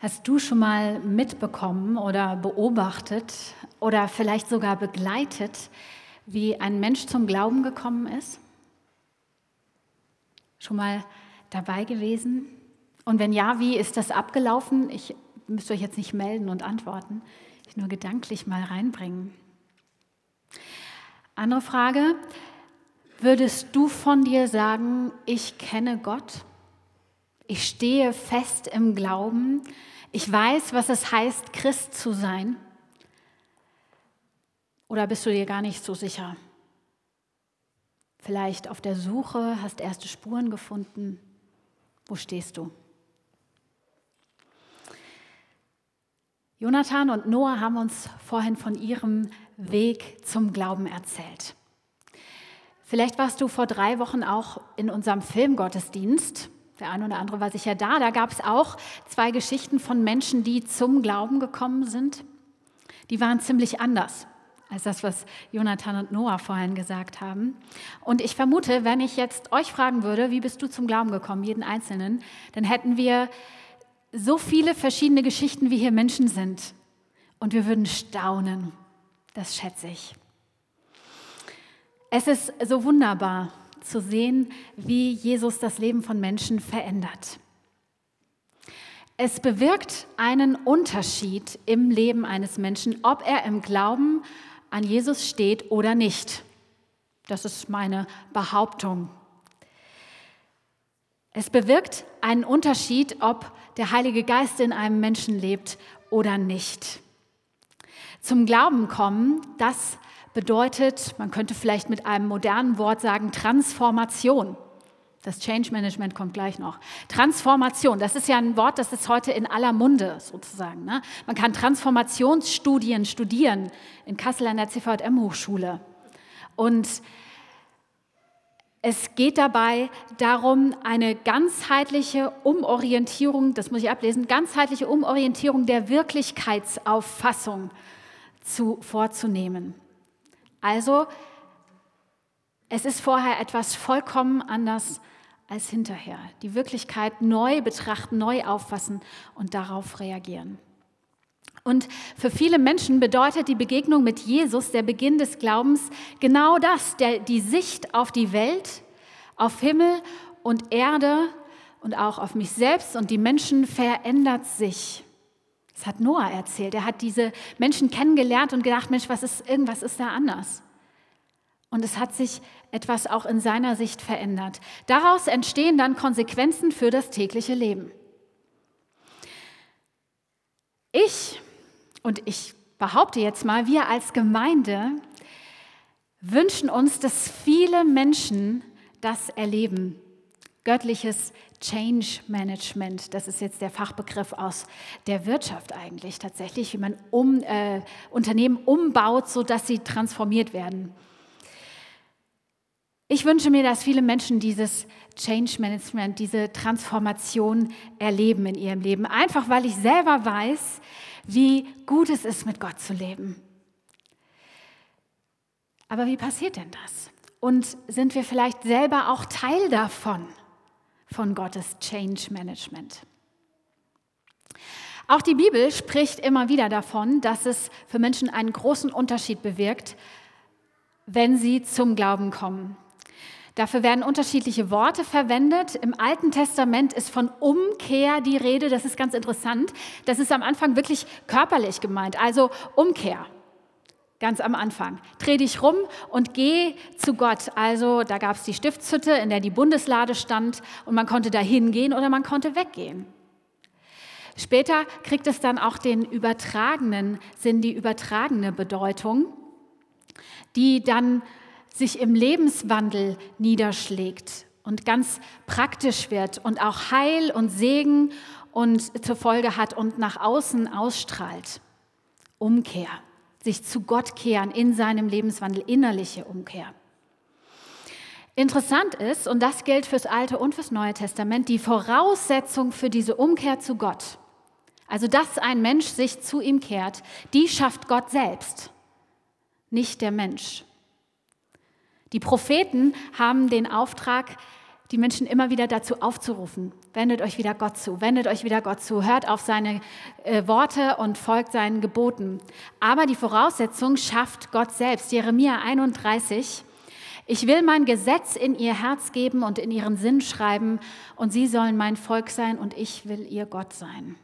Hast du schon mal mitbekommen oder beobachtet oder vielleicht sogar begleitet, wie ein Mensch zum Glauben gekommen ist? Schon mal dabei gewesen? Und wenn ja, wie ist das abgelaufen? Ich müsste euch jetzt nicht melden und antworten, ich nur gedanklich mal reinbringen. Andere Frage, würdest du von dir sagen, ich kenne Gott? Ich stehe fest im Glauben. Ich weiß, was es heißt, Christ zu sein. Oder bist du dir gar nicht so sicher? Vielleicht auf der Suche, hast erste Spuren gefunden. Wo stehst du? Jonathan und Noah haben uns vorhin von ihrem Weg zum Glauben erzählt. Vielleicht warst du vor drei Wochen auch in unserem Filmgottesdienst der eine oder andere war sicher da. Da gab es auch zwei Geschichten von Menschen, die zum Glauben gekommen sind. Die waren ziemlich anders als das, was Jonathan und Noah vorhin gesagt haben. Und ich vermute, wenn ich jetzt euch fragen würde, wie bist du zum Glauben gekommen, jeden Einzelnen, dann hätten wir so viele verschiedene Geschichten, wie hier Menschen sind. Und wir würden staunen. Das schätze ich. Es ist so wunderbar, zu sehen, wie Jesus das Leben von Menschen verändert. Es bewirkt einen Unterschied im Leben eines Menschen, ob er im Glauben an Jesus steht oder nicht. Das ist meine Behauptung. Es bewirkt einen Unterschied, ob der Heilige Geist in einem Menschen lebt oder nicht. Zum Glauben kommen, das bedeutet, man könnte vielleicht mit einem modernen Wort sagen, Transformation. Das Change Management kommt gleich noch. Transformation, das ist ja ein Wort, das ist heute in aller Munde sozusagen. Ne? Man kann Transformationsstudien studieren in Kassel an der CVM-Hochschule. Und es geht dabei darum, eine ganzheitliche Umorientierung, das muss ich ablesen, ganzheitliche Umorientierung der Wirklichkeitsauffassung zu, vorzunehmen. Also, es ist vorher etwas vollkommen anders als hinterher. Die Wirklichkeit neu betrachten, neu auffassen und darauf reagieren. Und für viele Menschen bedeutet die Begegnung mit Jesus, der Beginn des Glaubens, genau das, der, die Sicht auf die Welt, auf Himmel und Erde und auch auf mich selbst und die Menschen verändert sich. Das hat Noah erzählt. Er hat diese Menschen kennengelernt und gedacht, Mensch, was ist, irgendwas ist da anders. Und es hat sich etwas auch in seiner Sicht verändert. Daraus entstehen dann Konsequenzen für das tägliche Leben. Ich und ich behaupte jetzt mal, wir als Gemeinde wünschen uns, dass viele Menschen das erleben. Göttliches Change Management, das ist jetzt der Fachbegriff aus der Wirtschaft eigentlich tatsächlich, wie man um, äh, Unternehmen umbaut, sodass sie transformiert werden. Ich wünsche mir, dass viele Menschen dieses Change Management, diese Transformation erleben in ihrem Leben, einfach weil ich selber weiß, wie gut es ist, mit Gott zu leben. Aber wie passiert denn das? Und sind wir vielleicht selber auch Teil davon? Von Gottes Change Management. Auch die Bibel spricht immer wieder davon, dass es für Menschen einen großen Unterschied bewirkt, wenn sie zum Glauben kommen. Dafür werden unterschiedliche Worte verwendet. Im Alten Testament ist von Umkehr die Rede. Das ist ganz interessant. Das ist am Anfang wirklich körperlich gemeint, also Umkehr ganz am Anfang. Dreh dich rum und geh zu Gott. Also da gab es die Stiftshütte, in der die Bundeslade stand und man konnte da hingehen oder man konnte weggehen. Später kriegt es dann auch den übertragenen Sinn, die übertragene Bedeutung, die dann sich im Lebenswandel niederschlägt und ganz praktisch wird und auch Heil und Segen und zur Folge hat und nach außen ausstrahlt. Umkehr sich zu Gott kehren in seinem Lebenswandel, innerliche Umkehr. Interessant ist, und das gilt fürs Alte und fürs Neue Testament, die Voraussetzung für diese Umkehr zu Gott, also dass ein Mensch sich zu ihm kehrt, die schafft Gott selbst, nicht der Mensch. Die Propheten haben den Auftrag, die Menschen immer wieder dazu aufzurufen. Wendet euch wieder Gott zu, wendet euch wieder Gott zu, hört auf seine äh, Worte und folgt seinen Geboten. Aber die Voraussetzung schafft Gott selbst. Jeremia 31. Ich will mein Gesetz in ihr Herz geben und in ihren Sinn schreiben, und sie sollen mein Volk sein und ich will ihr Gott sein.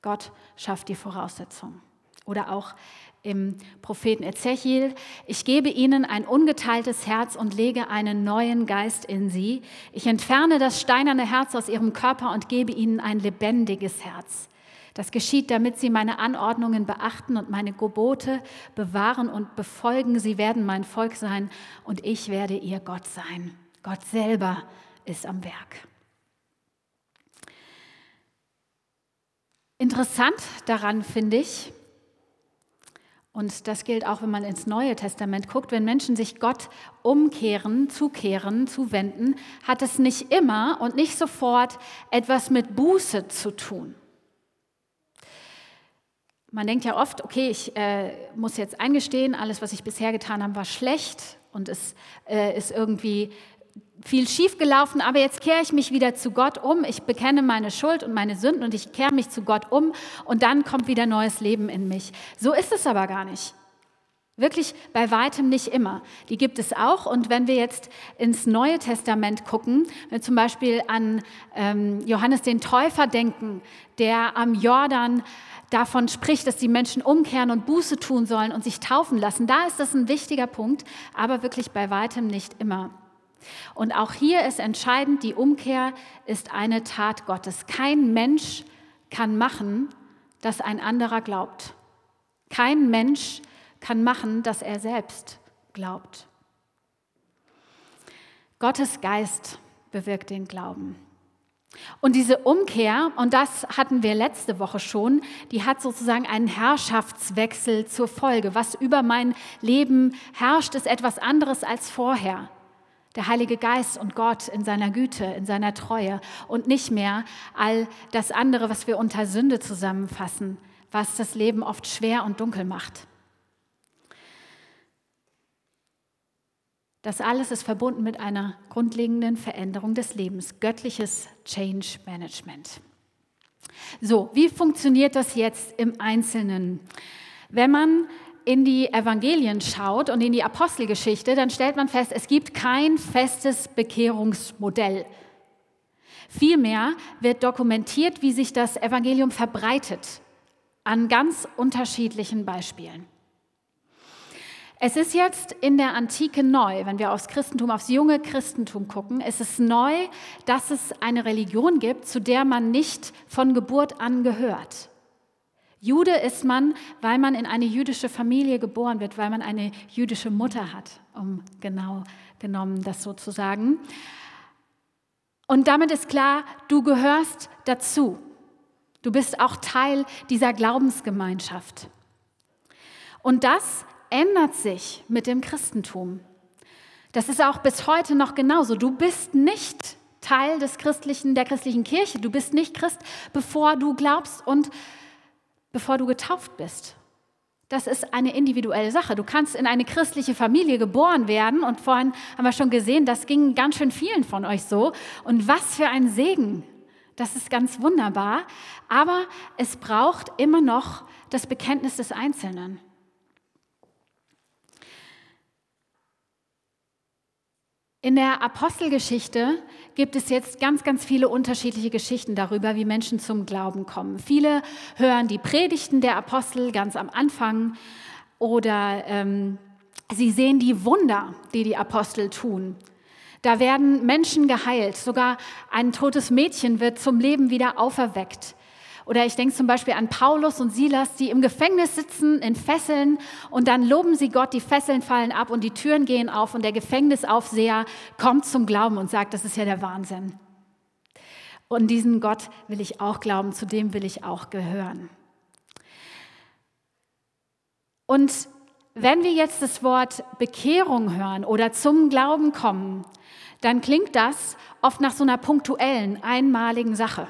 Gott schafft die Voraussetzung. Oder auch im Propheten Ezechiel, ich gebe ihnen ein ungeteiltes Herz und lege einen neuen Geist in sie. Ich entferne das steinerne Herz aus ihrem Körper und gebe ihnen ein lebendiges Herz. Das geschieht, damit sie meine Anordnungen beachten und meine Gebote bewahren und befolgen. Sie werden mein Volk sein und ich werde ihr Gott sein. Gott selber ist am Werk. Interessant daran finde ich, und das gilt auch, wenn man ins Neue Testament guckt, wenn Menschen sich Gott umkehren, zukehren, zuwenden, hat es nicht immer und nicht sofort etwas mit Buße zu tun. Man denkt ja oft, okay, ich äh, muss jetzt eingestehen, alles, was ich bisher getan habe, war schlecht und es äh, ist irgendwie viel schiefgelaufen, aber jetzt kehre ich mich wieder zu Gott um. Ich bekenne meine Schuld und meine Sünden und ich kehre mich zu Gott um und dann kommt wieder neues Leben in mich. So ist es aber gar nicht. Wirklich bei weitem nicht immer. Die gibt es auch. Und wenn wir jetzt ins Neue Testament gucken, wenn wir zum Beispiel an ähm, Johannes den Täufer denken, der am Jordan davon spricht, dass die Menschen umkehren und Buße tun sollen und sich taufen lassen, da ist das ein wichtiger Punkt, aber wirklich bei weitem nicht immer. Und auch hier ist entscheidend, die Umkehr ist eine Tat Gottes. Kein Mensch kann machen, dass ein anderer glaubt. Kein Mensch kann machen, dass er selbst glaubt. Gottes Geist bewirkt den Glauben. Und diese Umkehr, und das hatten wir letzte Woche schon, die hat sozusagen einen Herrschaftswechsel zur Folge. Was über mein Leben herrscht, ist etwas anderes als vorher der Heilige Geist und Gott in seiner Güte, in seiner Treue und nicht mehr all das andere, was wir unter Sünde zusammenfassen, was das Leben oft schwer und dunkel macht. Das alles ist verbunden mit einer grundlegenden Veränderung des Lebens, göttliches Change Management. So, wie funktioniert das jetzt im Einzelnen? Wenn man in die Evangelien schaut und in die Apostelgeschichte, dann stellt man fest, es gibt kein festes Bekehrungsmodell. Vielmehr wird dokumentiert, wie sich das Evangelium verbreitet, an ganz unterschiedlichen Beispielen. Es ist jetzt in der Antike neu, wenn wir aufs Christentum, aufs junge Christentum gucken, es ist neu, dass es eine Religion gibt, zu der man nicht von Geburt an gehört. Jude ist man, weil man in eine jüdische Familie geboren wird, weil man eine jüdische Mutter hat, um genau genommen das so zu sagen. Und damit ist klar, du gehörst dazu. Du bist auch Teil dieser Glaubensgemeinschaft. Und das ändert sich mit dem Christentum. Das ist auch bis heute noch genauso. Du bist nicht Teil des christlichen, der christlichen Kirche. Du bist nicht Christ, bevor du glaubst und bevor du getauft bist. Das ist eine individuelle Sache. Du kannst in eine christliche Familie geboren werden und vorhin haben wir schon gesehen, das ging ganz schön vielen von euch so. Und was für ein Segen. Das ist ganz wunderbar. Aber es braucht immer noch das Bekenntnis des Einzelnen. In der Apostelgeschichte gibt es jetzt ganz, ganz viele unterschiedliche Geschichten darüber, wie Menschen zum Glauben kommen. Viele hören die Predigten der Apostel ganz am Anfang oder ähm, sie sehen die Wunder, die die Apostel tun. Da werden Menschen geheilt, sogar ein totes Mädchen wird zum Leben wieder auferweckt. Oder ich denke zum Beispiel an Paulus und Silas, die im Gefängnis sitzen, in Fesseln und dann loben sie Gott, die Fesseln fallen ab und die Türen gehen auf und der Gefängnisaufseher kommt zum Glauben und sagt, das ist ja der Wahnsinn. Und diesen Gott will ich auch glauben, zu dem will ich auch gehören. Und wenn wir jetzt das Wort Bekehrung hören oder zum Glauben kommen, dann klingt das oft nach so einer punktuellen, einmaligen Sache.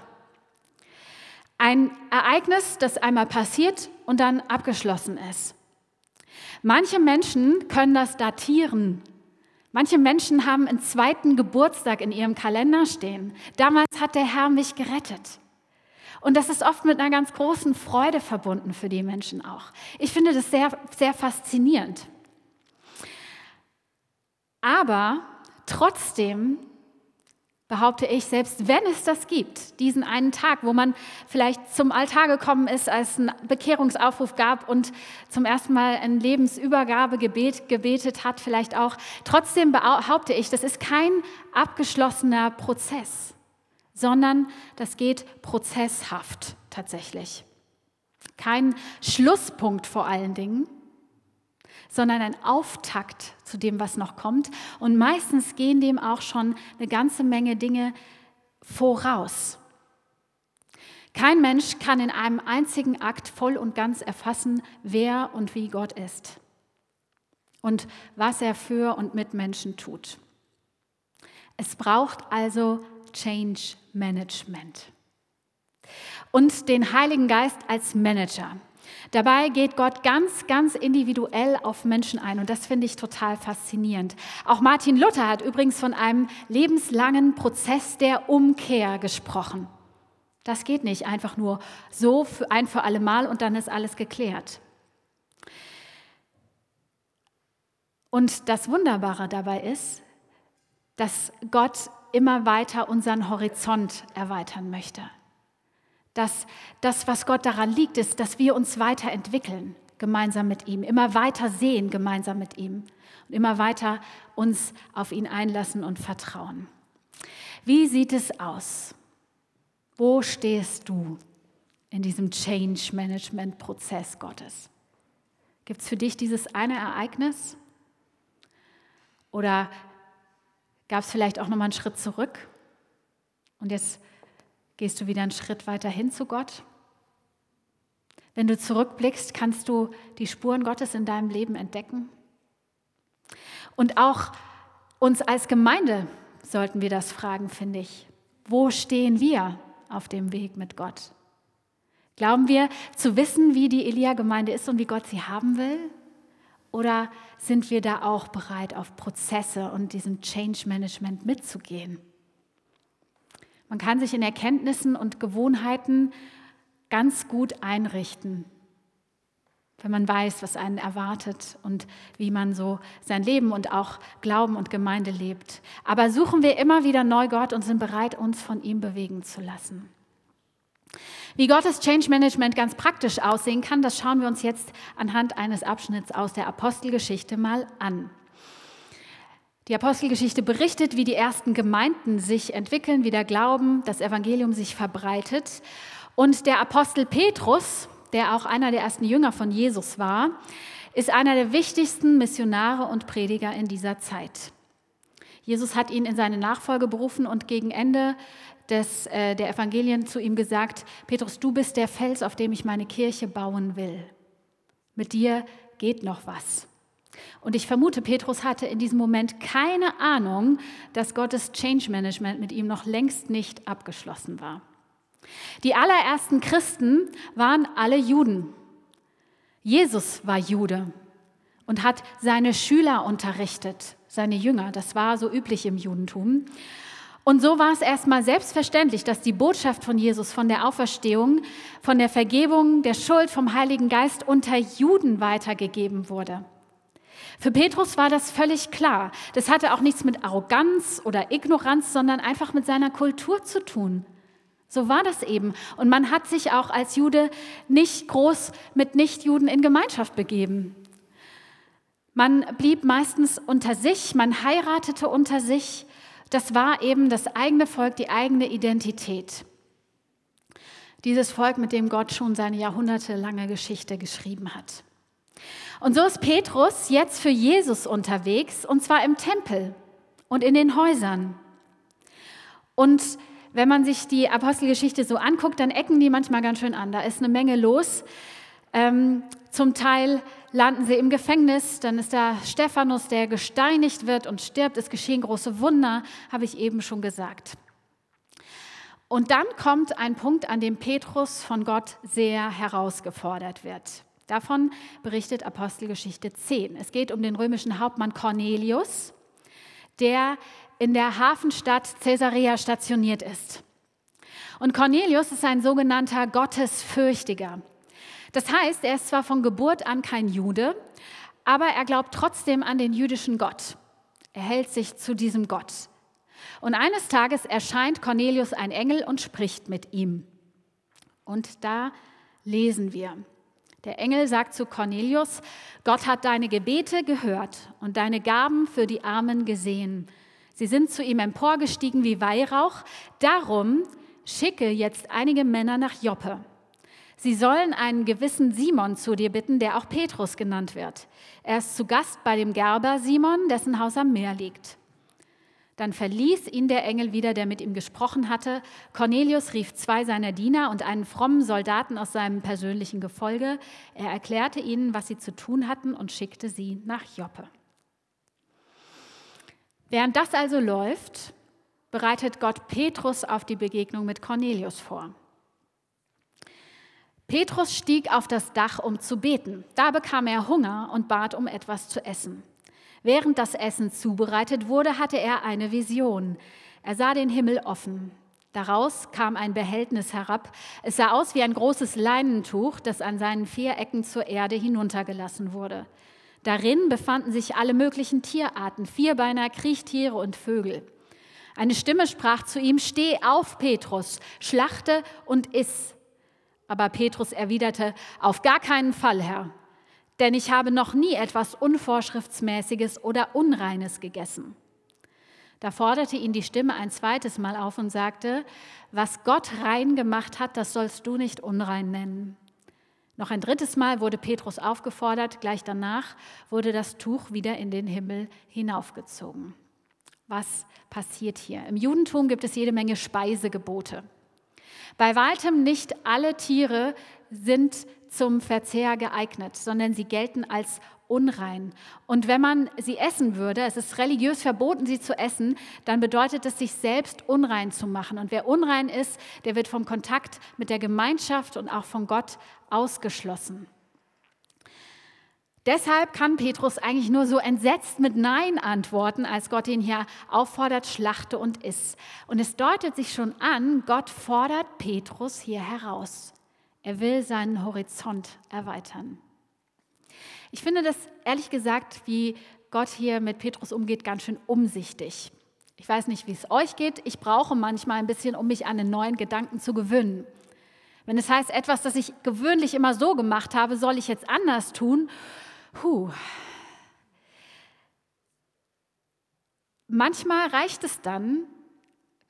Ein Ereignis, das einmal passiert und dann abgeschlossen ist. Manche Menschen können das datieren. Manche Menschen haben einen zweiten Geburtstag in ihrem Kalender stehen. Damals hat der Herr mich gerettet. Und das ist oft mit einer ganz großen Freude verbunden für die Menschen auch. Ich finde das sehr, sehr faszinierend. Aber trotzdem behaupte ich, selbst wenn es das gibt, diesen einen Tag, wo man vielleicht zum Altar gekommen ist, als einen Bekehrungsaufruf gab und zum ersten Mal ein Lebensübergabegebet gebetet hat, vielleicht auch, trotzdem behaupte ich, das ist kein abgeschlossener Prozess, sondern das geht prozesshaft tatsächlich. Kein Schlusspunkt vor allen Dingen, sondern ein Auftakt zu dem, was noch kommt. Und meistens gehen dem auch schon eine ganze Menge Dinge voraus. Kein Mensch kann in einem einzigen Akt voll und ganz erfassen, wer und wie Gott ist und was er für und mit Menschen tut. Es braucht also Change Management und den Heiligen Geist als Manager. Dabei geht Gott ganz, ganz individuell auf Menschen ein und das finde ich total faszinierend. Auch Martin Luther hat übrigens von einem lebenslangen Prozess der Umkehr gesprochen. Das geht nicht einfach nur so für ein für alle Mal und dann ist alles geklärt. Und das Wunderbare dabei ist, dass Gott immer weiter unseren Horizont erweitern möchte dass das, was Gott daran liegt, ist, dass wir uns weiterentwickeln gemeinsam mit ihm, immer weiter sehen gemeinsam mit ihm und immer weiter uns auf ihn einlassen und vertrauen. Wie sieht es aus? Wo stehst du in diesem Change Management Prozess Gottes? Gibt es für dich dieses eine Ereignis? Oder gab es vielleicht auch noch mal einen Schritt zurück? Und jetzt Gehst du wieder einen Schritt weiter hin zu Gott? Wenn du zurückblickst, kannst du die Spuren Gottes in deinem Leben entdecken? Und auch uns als Gemeinde sollten wir das fragen, finde ich. Wo stehen wir auf dem Weg mit Gott? Glauben wir zu wissen, wie die Elia-Gemeinde ist und wie Gott sie haben will? Oder sind wir da auch bereit, auf Prozesse und diesem Change Management mitzugehen? Man kann sich in Erkenntnissen und Gewohnheiten ganz gut einrichten, wenn man weiß, was einen erwartet und wie man so sein Leben und auch Glauben und Gemeinde lebt. Aber suchen wir immer wieder neu Gott und sind bereit, uns von ihm bewegen zu lassen. Wie Gottes Change Management ganz praktisch aussehen kann, das schauen wir uns jetzt anhand eines Abschnitts aus der Apostelgeschichte mal an. Die Apostelgeschichte berichtet, wie die ersten Gemeinden sich entwickeln, wie der Glauben, das Evangelium sich verbreitet. Und der Apostel Petrus, der auch einer der ersten Jünger von Jesus war, ist einer der wichtigsten Missionare und Prediger in dieser Zeit. Jesus hat ihn in seine Nachfolge berufen und gegen Ende des, äh, der Evangelien zu ihm gesagt, Petrus, du bist der Fels, auf dem ich meine Kirche bauen will. Mit dir geht noch was. Und ich vermute, Petrus hatte in diesem Moment keine Ahnung, dass Gottes Change Management mit ihm noch längst nicht abgeschlossen war. Die allerersten Christen waren alle Juden. Jesus war Jude und hat seine Schüler unterrichtet, seine Jünger. Das war so üblich im Judentum. Und so war es erstmal selbstverständlich, dass die Botschaft von Jesus, von der Auferstehung, von der Vergebung der Schuld vom Heiligen Geist unter Juden weitergegeben wurde. Für Petrus war das völlig klar. Das hatte auch nichts mit Arroganz oder Ignoranz, sondern einfach mit seiner Kultur zu tun. So war das eben. Und man hat sich auch als Jude nicht groß mit Nichtjuden in Gemeinschaft begeben. Man blieb meistens unter sich, man heiratete unter sich. Das war eben das eigene Volk, die eigene Identität. Dieses Volk, mit dem Gott schon seine jahrhundertelange Geschichte geschrieben hat. Und so ist Petrus jetzt für Jesus unterwegs, und zwar im Tempel und in den Häusern. Und wenn man sich die Apostelgeschichte so anguckt, dann ecken die manchmal ganz schön an. Da ist eine Menge los. Ähm, zum Teil landen sie im Gefängnis, dann ist da Stephanus, der gesteinigt wird und stirbt. Es geschehen große Wunder, habe ich eben schon gesagt. Und dann kommt ein Punkt, an dem Petrus von Gott sehr herausgefordert wird. Davon berichtet Apostelgeschichte 10. Es geht um den römischen Hauptmann Cornelius. der in der Hafenstadt Caesarea stationiert ist. Und Cornelius ist ein sogenannter Gottesfürchtiger. Das heißt, er ist zwar von Geburt an kein Jude, aber er glaubt trotzdem an den jüdischen Gott. Er hält sich zu diesem Gott. Und eines Tages erscheint Cornelius ein Engel und spricht mit ihm. Und da lesen wir. Der Engel sagt zu Cornelius, Gott hat deine Gebete gehört und deine Gaben für die Armen gesehen. Sie sind zu ihm emporgestiegen wie Weihrauch. Darum schicke jetzt einige Männer nach Joppe. Sie sollen einen gewissen Simon zu dir bitten, der auch Petrus genannt wird. Er ist zu Gast bei dem Gerber Simon, dessen Haus am Meer liegt. Dann verließ ihn der Engel wieder, der mit ihm gesprochen hatte. Cornelius rief zwei seiner Diener und einen frommen Soldaten aus seinem persönlichen Gefolge. Er erklärte ihnen, was sie zu tun hatten und schickte sie nach Joppe. Während das also läuft, bereitet Gott Petrus auf die Begegnung mit Cornelius vor. Petrus stieg auf das Dach, um zu beten. Da bekam er Hunger und bat um etwas zu essen. Während das Essen zubereitet wurde, hatte er eine Vision. Er sah den Himmel offen. Daraus kam ein Behältnis herab. Es sah aus wie ein großes Leinentuch, das an seinen vier Ecken zur Erde hinuntergelassen wurde. Darin befanden sich alle möglichen Tierarten, Vierbeiner, Kriechtiere und Vögel. Eine Stimme sprach zu ihm, Steh auf, Petrus, schlachte und iss. Aber Petrus erwiderte, Auf gar keinen Fall, Herr denn ich habe noch nie etwas Unvorschriftsmäßiges oder Unreines gegessen. Da forderte ihn die Stimme ein zweites Mal auf und sagte, was Gott rein gemacht hat, das sollst du nicht unrein nennen. Noch ein drittes Mal wurde Petrus aufgefordert, gleich danach wurde das Tuch wieder in den Himmel hinaufgezogen. Was passiert hier? Im Judentum gibt es jede Menge Speisegebote. Bei weitem nicht alle Tiere sind zum Verzehr geeignet, sondern sie gelten als unrein. Und wenn man sie essen würde, es ist religiös verboten, sie zu essen, dann bedeutet es, sich selbst unrein zu machen. Und wer unrein ist, der wird vom Kontakt mit der Gemeinschaft und auch von Gott ausgeschlossen. Deshalb kann Petrus eigentlich nur so entsetzt mit Nein antworten, als Gott ihn hier auffordert, schlachte und iss. Und es deutet sich schon an, Gott fordert Petrus hier heraus. Er will seinen Horizont erweitern. Ich finde das ehrlich gesagt, wie Gott hier mit Petrus umgeht, ganz schön umsichtig. Ich weiß nicht, wie es euch geht. Ich brauche manchmal ein bisschen, um mich an den neuen Gedanken zu gewöhnen. Wenn es heißt, etwas, das ich gewöhnlich immer so gemacht habe, soll ich jetzt anders tun. Puh. Manchmal reicht es dann,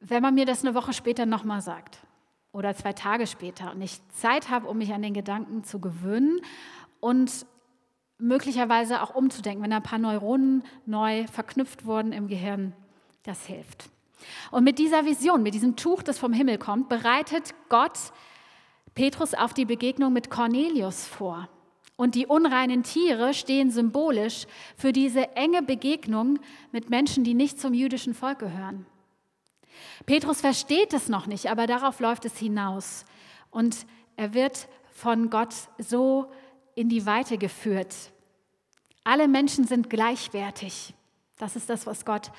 wenn man mir das eine Woche später nochmal sagt oder zwei Tage später und ich Zeit habe, um mich an den Gedanken zu gewöhnen und möglicherweise auch umzudenken, wenn ein paar Neuronen neu verknüpft wurden im Gehirn, das hilft. Und mit dieser Vision, mit diesem Tuch, das vom Himmel kommt, bereitet Gott Petrus auf die Begegnung mit Cornelius vor. Und die unreinen Tiere stehen symbolisch für diese enge Begegnung mit Menschen, die nicht zum jüdischen Volk gehören. Petrus versteht es noch nicht, aber darauf läuft es hinaus. Und er wird von Gott so in die Weite geführt. Alle Menschen sind gleichwertig. Das ist das, was Gott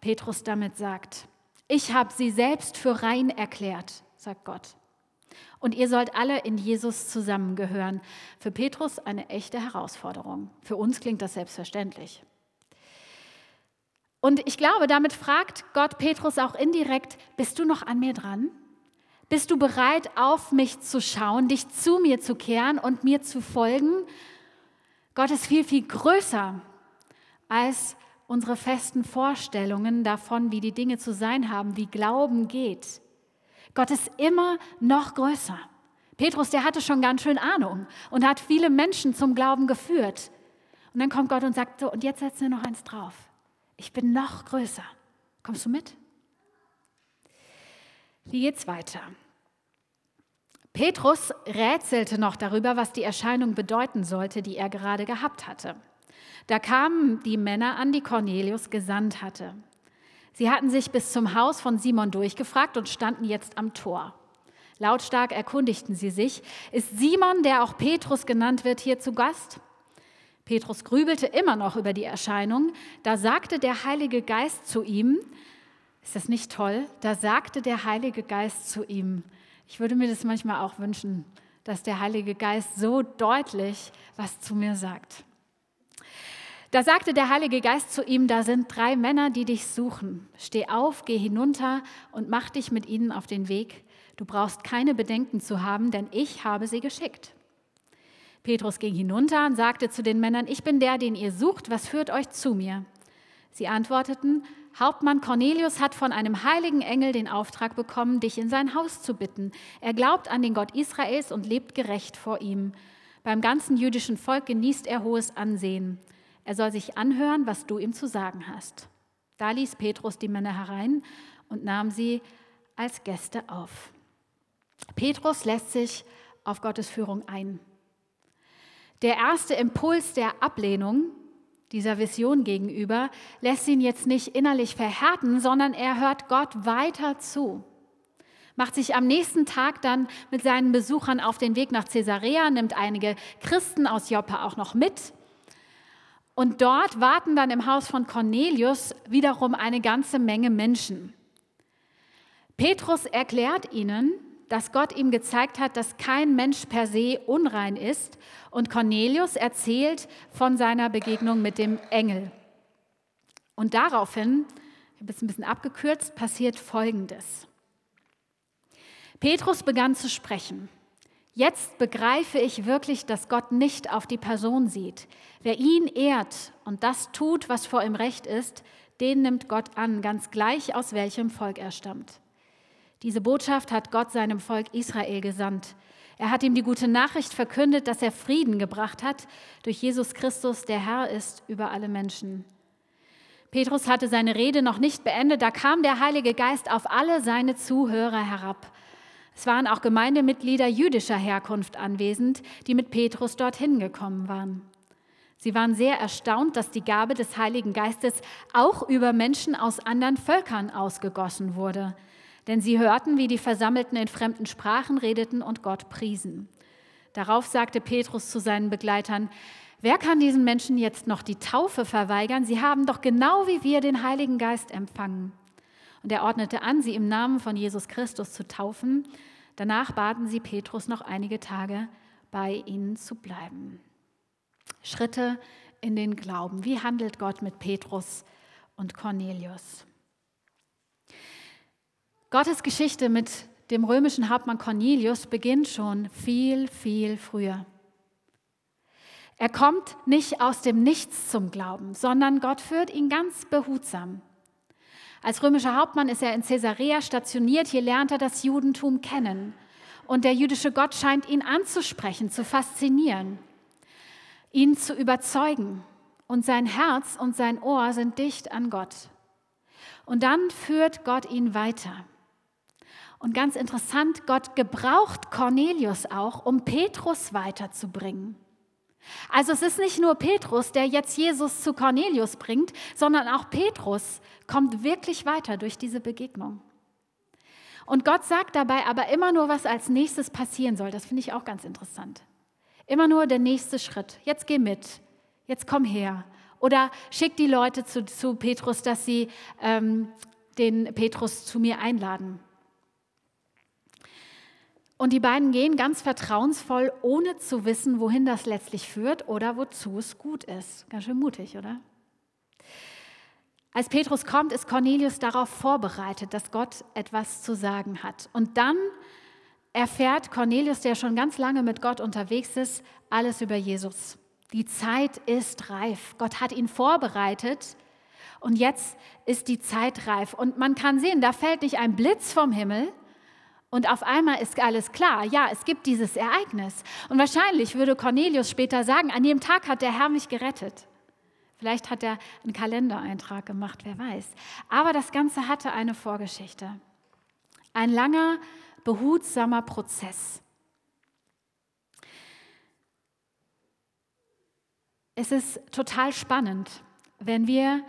Petrus damit sagt. Ich habe sie selbst für rein erklärt, sagt Gott. Und ihr sollt alle in Jesus zusammengehören. Für Petrus eine echte Herausforderung. Für uns klingt das selbstverständlich. Und ich glaube, damit fragt Gott Petrus auch indirekt, bist du noch an mir dran? Bist du bereit, auf mich zu schauen, dich zu mir zu kehren und mir zu folgen? Gott ist viel, viel größer als unsere festen Vorstellungen davon, wie die Dinge zu sein haben, wie Glauben geht. Gott ist immer noch größer. Petrus, der hatte schon ganz schön Ahnung und hat viele Menschen zum Glauben geführt. Und dann kommt Gott und sagt so, und jetzt setzt er noch eins drauf ich bin noch größer. Kommst du mit? Wie geht's weiter? Petrus rätselte noch darüber, was die Erscheinung bedeuten sollte, die er gerade gehabt hatte. Da kamen die Männer an, die Cornelius gesandt hatte. Sie hatten sich bis zum Haus von Simon durchgefragt und standen jetzt am Tor. Lautstark erkundigten sie sich, ist Simon, der auch Petrus genannt wird, hier zu Gast? Petrus grübelte immer noch über die Erscheinung. Da sagte der Heilige Geist zu ihm, ist das nicht toll? Da sagte der Heilige Geist zu ihm, ich würde mir das manchmal auch wünschen, dass der Heilige Geist so deutlich was zu mir sagt. Da sagte der Heilige Geist zu ihm, da sind drei Männer, die dich suchen. Steh auf, geh hinunter und mach dich mit ihnen auf den Weg. Du brauchst keine Bedenken zu haben, denn ich habe sie geschickt. Petrus ging hinunter und sagte zu den Männern, ich bin der, den ihr sucht, was führt euch zu mir? Sie antworteten, Hauptmann Cornelius hat von einem heiligen Engel den Auftrag bekommen, dich in sein Haus zu bitten. Er glaubt an den Gott Israels und lebt gerecht vor ihm. Beim ganzen jüdischen Volk genießt er hohes Ansehen. Er soll sich anhören, was du ihm zu sagen hast. Da ließ Petrus die Männer herein und nahm sie als Gäste auf. Petrus lässt sich auf Gottes Führung ein. Der erste Impuls der Ablehnung dieser Vision gegenüber lässt ihn jetzt nicht innerlich verhärten, sondern er hört Gott weiter zu. Macht sich am nächsten Tag dann mit seinen Besuchern auf den Weg nach Caesarea, nimmt einige Christen aus Joppe auch noch mit. Und dort warten dann im Haus von Cornelius wiederum eine ganze Menge Menschen. Petrus erklärt ihnen, dass Gott ihm gezeigt hat, dass kein Mensch per se unrein ist. Und Cornelius erzählt von seiner Begegnung mit dem Engel. Und daraufhin, ich habe es ein bisschen abgekürzt, passiert Folgendes. Petrus begann zu sprechen. Jetzt begreife ich wirklich, dass Gott nicht auf die Person sieht. Wer ihn ehrt und das tut, was vor ihm recht ist, den nimmt Gott an, ganz gleich aus welchem Volk er stammt. Diese Botschaft hat Gott seinem Volk Israel gesandt. Er hat ihm die gute Nachricht verkündet, dass er Frieden gebracht hat durch Jesus Christus, der Herr ist über alle Menschen. Petrus hatte seine Rede noch nicht beendet, da kam der Heilige Geist auf alle seine Zuhörer herab. Es waren auch Gemeindemitglieder jüdischer Herkunft anwesend, die mit Petrus dorthin gekommen waren. Sie waren sehr erstaunt, dass die Gabe des Heiligen Geistes auch über Menschen aus anderen Völkern ausgegossen wurde denn sie hörten, wie die Versammelten in fremden Sprachen redeten und Gott priesen. Darauf sagte Petrus zu seinen Begleitern, wer kann diesen Menschen jetzt noch die Taufe verweigern? Sie haben doch genau wie wir den Heiligen Geist empfangen. Und er ordnete an, sie im Namen von Jesus Christus zu taufen. Danach baten sie Petrus noch einige Tage bei ihnen zu bleiben. Schritte in den Glauben. Wie handelt Gott mit Petrus und Cornelius? Gottes Geschichte mit dem römischen Hauptmann Cornelius beginnt schon viel, viel früher. Er kommt nicht aus dem Nichts zum Glauben, sondern Gott führt ihn ganz behutsam. Als römischer Hauptmann ist er in Caesarea stationiert, hier lernt er das Judentum kennen. Und der jüdische Gott scheint ihn anzusprechen, zu faszinieren, ihn zu überzeugen. Und sein Herz und sein Ohr sind dicht an Gott. Und dann führt Gott ihn weiter. Und ganz interessant, Gott gebraucht Cornelius auch, um Petrus weiterzubringen. Also es ist nicht nur Petrus, der jetzt Jesus zu Cornelius bringt, sondern auch Petrus kommt wirklich weiter durch diese Begegnung. Und Gott sagt dabei aber immer nur, was als nächstes passieren soll. Das finde ich auch ganz interessant. Immer nur der nächste Schritt. Jetzt geh mit. Jetzt komm her. Oder schick die Leute zu, zu Petrus, dass sie ähm, den Petrus zu mir einladen. Und die beiden gehen ganz vertrauensvoll, ohne zu wissen, wohin das letztlich führt oder wozu es gut ist. Ganz schön mutig, oder? Als Petrus kommt, ist Cornelius darauf vorbereitet, dass Gott etwas zu sagen hat. Und dann erfährt Cornelius, der schon ganz lange mit Gott unterwegs ist, alles über Jesus. Die Zeit ist reif. Gott hat ihn vorbereitet und jetzt ist die Zeit reif. Und man kann sehen, da fällt nicht ein Blitz vom Himmel, und auf einmal ist alles klar. Ja, es gibt dieses Ereignis. Und wahrscheinlich würde Cornelius später sagen, an dem Tag hat der Herr mich gerettet. Vielleicht hat er einen Kalendereintrag gemacht, wer weiß. Aber das Ganze hatte eine Vorgeschichte. Ein langer, behutsamer Prozess. Es ist total spannend, wenn wir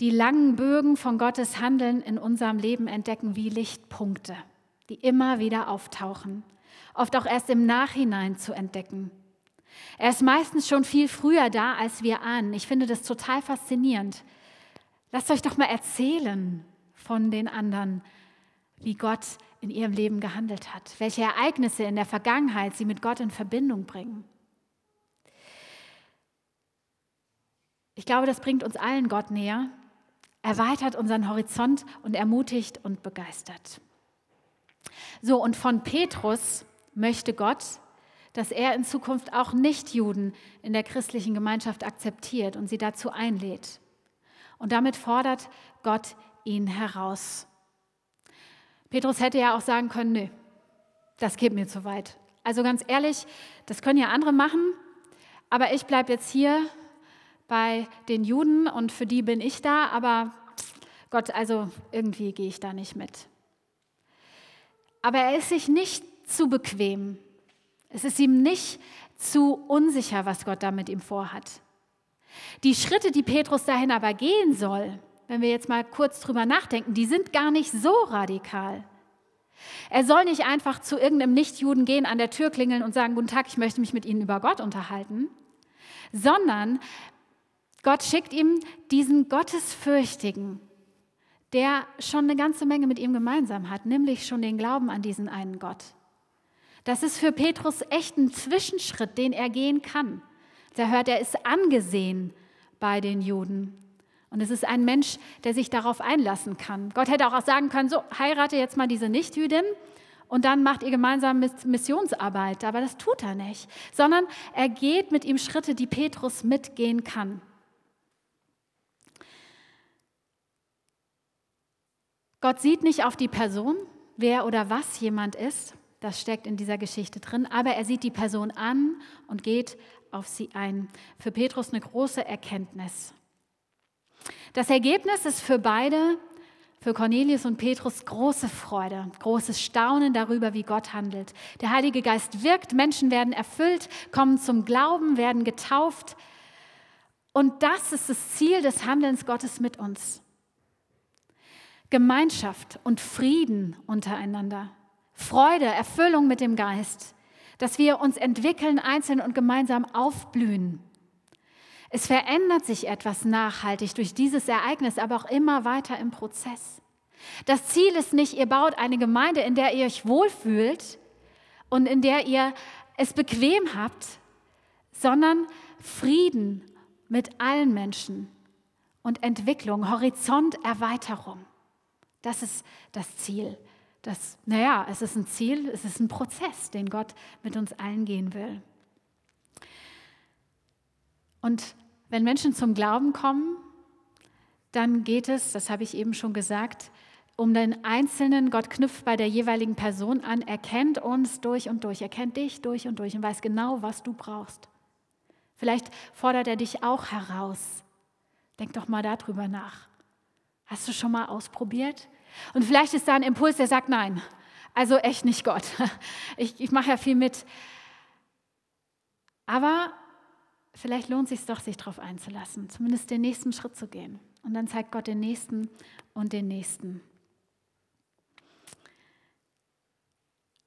die langen Bögen von Gottes Handeln in unserem Leben entdecken wie Lichtpunkte die immer wieder auftauchen, oft auch erst im Nachhinein zu entdecken. Er ist meistens schon viel früher da, als wir ahnen. Ich finde das total faszinierend. Lasst euch doch mal erzählen von den anderen, wie Gott in ihrem Leben gehandelt hat, welche Ereignisse in der Vergangenheit sie mit Gott in Verbindung bringen. Ich glaube, das bringt uns allen Gott näher, erweitert unseren Horizont und ermutigt und begeistert. So, und von Petrus möchte Gott, dass er in Zukunft auch Nichtjuden in der christlichen Gemeinschaft akzeptiert und sie dazu einlädt. Und damit fordert Gott ihn heraus. Petrus hätte ja auch sagen können, nö, das geht mir zu weit. Also ganz ehrlich, das können ja andere machen, aber ich bleibe jetzt hier bei den Juden und für die bin ich da, aber Gott, also irgendwie gehe ich da nicht mit. Aber er ist sich nicht zu bequem. Es ist ihm nicht zu unsicher, was Gott da mit ihm vorhat. Die Schritte, die Petrus dahin aber gehen soll, wenn wir jetzt mal kurz drüber nachdenken, die sind gar nicht so radikal. Er soll nicht einfach zu irgendeinem Nichtjuden gehen, an der Tür klingeln und sagen, guten Tag, ich möchte mich mit Ihnen über Gott unterhalten, sondern Gott schickt ihm diesen Gottesfürchtigen, der schon eine ganze Menge mit ihm gemeinsam hat, nämlich schon den Glauben an diesen einen Gott. Das ist für Petrus echt ein Zwischenschritt, den er gehen kann. Der hört, er ist angesehen bei den Juden. Und es ist ein Mensch, der sich darauf einlassen kann. Gott hätte auch sagen können, so heirate jetzt mal diese Nichtjüdin und dann macht ihr gemeinsam Missionsarbeit. Aber das tut er nicht, sondern er geht mit ihm Schritte, die Petrus mitgehen kann. Gott sieht nicht auf die Person, wer oder was jemand ist, das steckt in dieser Geschichte drin, aber er sieht die Person an und geht auf sie ein. Für Petrus eine große Erkenntnis. Das Ergebnis ist für beide, für Cornelius und Petrus, große Freude, großes Staunen darüber, wie Gott handelt. Der Heilige Geist wirkt, Menschen werden erfüllt, kommen zum Glauben, werden getauft. Und das ist das Ziel des Handelns Gottes mit uns. Gemeinschaft und Frieden untereinander, Freude, Erfüllung mit dem Geist, dass wir uns entwickeln, einzeln und gemeinsam aufblühen. Es verändert sich etwas nachhaltig durch dieses Ereignis, aber auch immer weiter im Prozess. Das Ziel ist nicht, ihr baut eine Gemeinde, in der ihr euch wohlfühlt und in der ihr es bequem habt, sondern Frieden mit allen Menschen und Entwicklung, Horizonterweiterung. Das ist das Ziel. Das, naja, es ist ein Ziel, es ist ein Prozess, den Gott mit uns allen gehen will. Und wenn Menschen zum Glauben kommen, dann geht es, das habe ich eben schon gesagt, um den Einzelnen. Gott knüpft bei der jeweiligen Person an, er kennt uns durch und durch, er kennt dich durch und durch und weiß genau, was du brauchst. Vielleicht fordert er dich auch heraus. Denk doch mal darüber nach. Hast du schon mal ausprobiert? Und vielleicht ist da ein Impuls, der sagt, nein, also echt nicht Gott. Ich, ich mache ja viel mit. Aber vielleicht lohnt es sich doch, sich darauf einzulassen, zumindest den nächsten Schritt zu gehen. Und dann zeigt Gott den nächsten und den nächsten.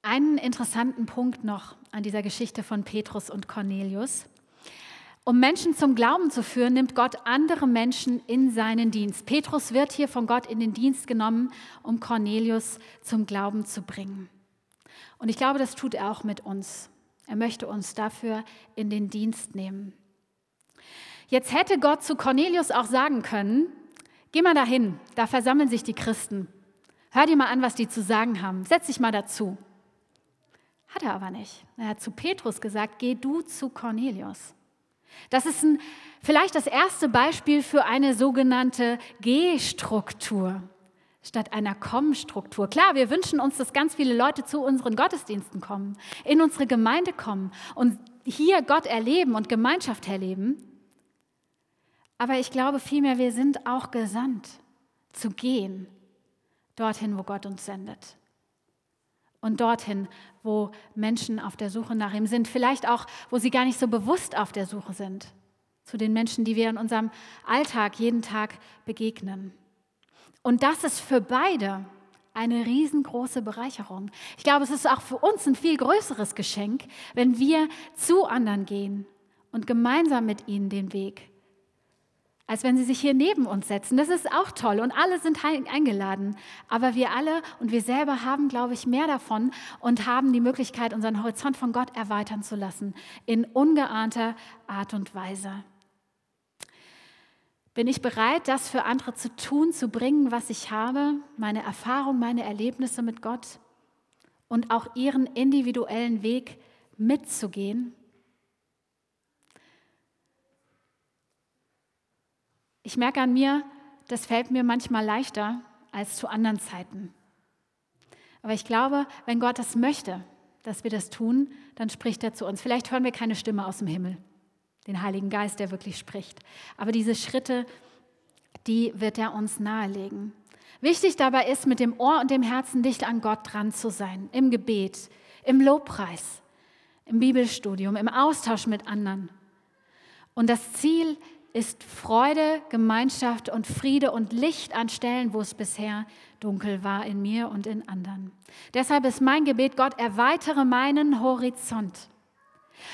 Einen interessanten Punkt noch an dieser Geschichte von Petrus und Cornelius. Um Menschen zum Glauben zu führen, nimmt Gott andere Menschen in seinen Dienst. Petrus wird hier von Gott in den Dienst genommen, um Cornelius zum Glauben zu bringen. Und ich glaube, das tut er auch mit uns. Er möchte uns dafür in den Dienst nehmen. Jetzt hätte Gott zu Cornelius auch sagen können, geh mal dahin, da versammeln sich die Christen. Hör dir mal an, was die zu sagen haben. Setz dich mal dazu. Hat er aber nicht. Er hat zu Petrus gesagt, geh du zu Cornelius. Das ist ein, vielleicht das erste Beispiel für eine sogenannte G-Struktur statt einer Komm-Struktur. Klar, wir wünschen uns, dass ganz viele Leute zu unseren Gottesdiensten kommen, in unsere Gemeinde kommen und hier Gott erleben und Gemeinschaft erleben. Aber ich glaube vielmehr, wir sind auch gesandt, zu gehen, dorthin, wo Gott uns sendet und dorthin, wo Menschen auf der Suche nach ihm sind. Vielleicht auch, wo sie gar nicht so bewusst auf der Suche sind. Zu den Menschen, die wir in unserem Alltag jeden Tag begegnen. Und das ist für beide eine riesengroße Bereicherung. Ich glaube, es ist auch für uns ein viel größeres Geschenk, wenn wir zu anderen gehen und gemeinsam mit ihnen den Weg, als wenn sie sich hier neben uns setzen. Das ist auch toll und alle sind eingeladen. Aber wir alle und wir selber haben, glaube ich, mehr davon und haben die Möglichkeit, unseren Horizont von Gott erweitern zu lassen in ungeahnter Art und Weise. Bin ich bereit, das für andere zu tun, zu bringen, was ich habe, meine Erfahrung, meine Erlebnisse mit Gott und auch ihren individuellen Weg mitzugehen? Ich merke an mir, das fällt mir manchmal leichter als zu anderen Zeiten. Aber ich glaube, wenn Gott das möchte, dass wir das tun, dann spricht er zu uns. Vielleicht hören wir keine Stimme aus dem Himmel den Heiligen Geist, der wirklich spricht. Aber diese Schritte, die wird er uns nahelegen. Wichtig dabei ist, mit dem Ohr und dem Herzen dicht an Gott dran zu sein, im Gebet, im Lobpreis, im Bibelstudium, im Austausch mit anderen. Und das Ziel ist Freude, Gemeinschaft und Friede und Licht an Stellen, wo es bisher dunkel war in mir und in anderen. Deshalb ist mein Gebet, Gott, erweitere meinen Horizont.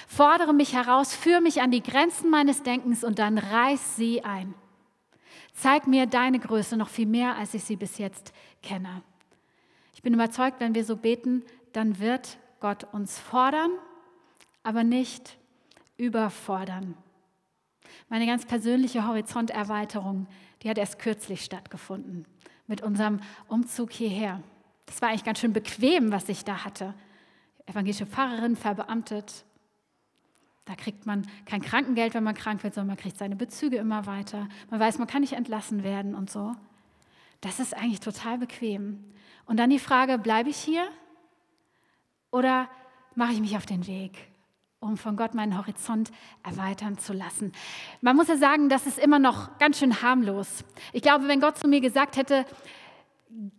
Fordere mich heraus, führe mich an die Grenzen meines Denkens und dann reiß sie ein. Zeig mir deine Größe noch viel mehr, als ich sie bis jetzt kenne. Ich bin überzeugt, wenn wir so beten, dann wird Gott uns fordern, aber nicht überfordern. Meine ganz persönliche Horizonterweiterung, die hat erst kürzlich stattgefunden mit unserem Umzug hierher. Das war eigentlich ganz schön bequem, was ich da hatte. Evangelische Pfarrerin, verbeamtet, da kriegt man kein Krankengeld, wenn man krank wird, sondern man kriegt seine Bezüge immer weiter. Man weiß, man kann nicht entlassen werden und so. Das ist eigentlich total bequem. Und dann die Frage, bleibe ich hier oder mache ich mich auf den Weg, um von Gott meinen Horizont erweitern zu lassen? Man muss ja sagen, das ist immer noch ganz schön harmlos. Ich glaube, wenn Gott zu mir gesagt hätte,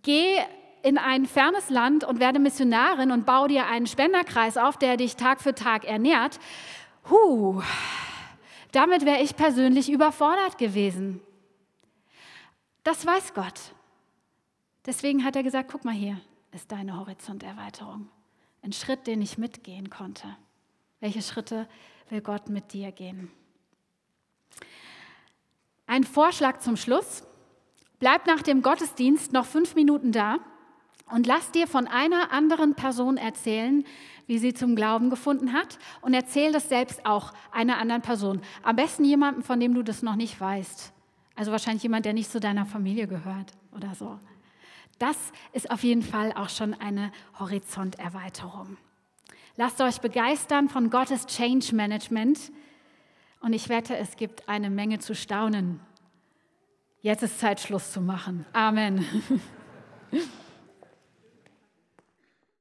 geh in ein fernes Land und werde Missionarin und baue dir einen Spenderkreis auf, der dich Tag für Tag ernährt, Huh, damit wäre ich persönlich überfordert gewesen. Das weiß Gott. Deswegen hat er gesagt, guck mal hier ist deine Horizonterweiterung. Ein Schritt, den ich mitgehen konnte. Welche Schritte will Gott mit dir gehen? Ein Vorschlag zum Schluss. Bleib nach dem Gottesdienst noch fünf Minuten da und lass dir von einer anderen Person erzählen, wie sie zum Glauben gefunden hat und erzähl das selbst auch einer anderen Person. Am besten jemandem, von dem du das noch nicht weißt. Also wahrscheinlich jemand, der nicht zu deiner Familie gehört oder so. Das ist auf jeden Fall auch schon eine Horizonterweiterung. Lasst euch begeistern von Gottes Change Management und ich wette, es gibt eine Menge zu staunen. Jetzt ist Zeit, Schluss zu machen. Amen.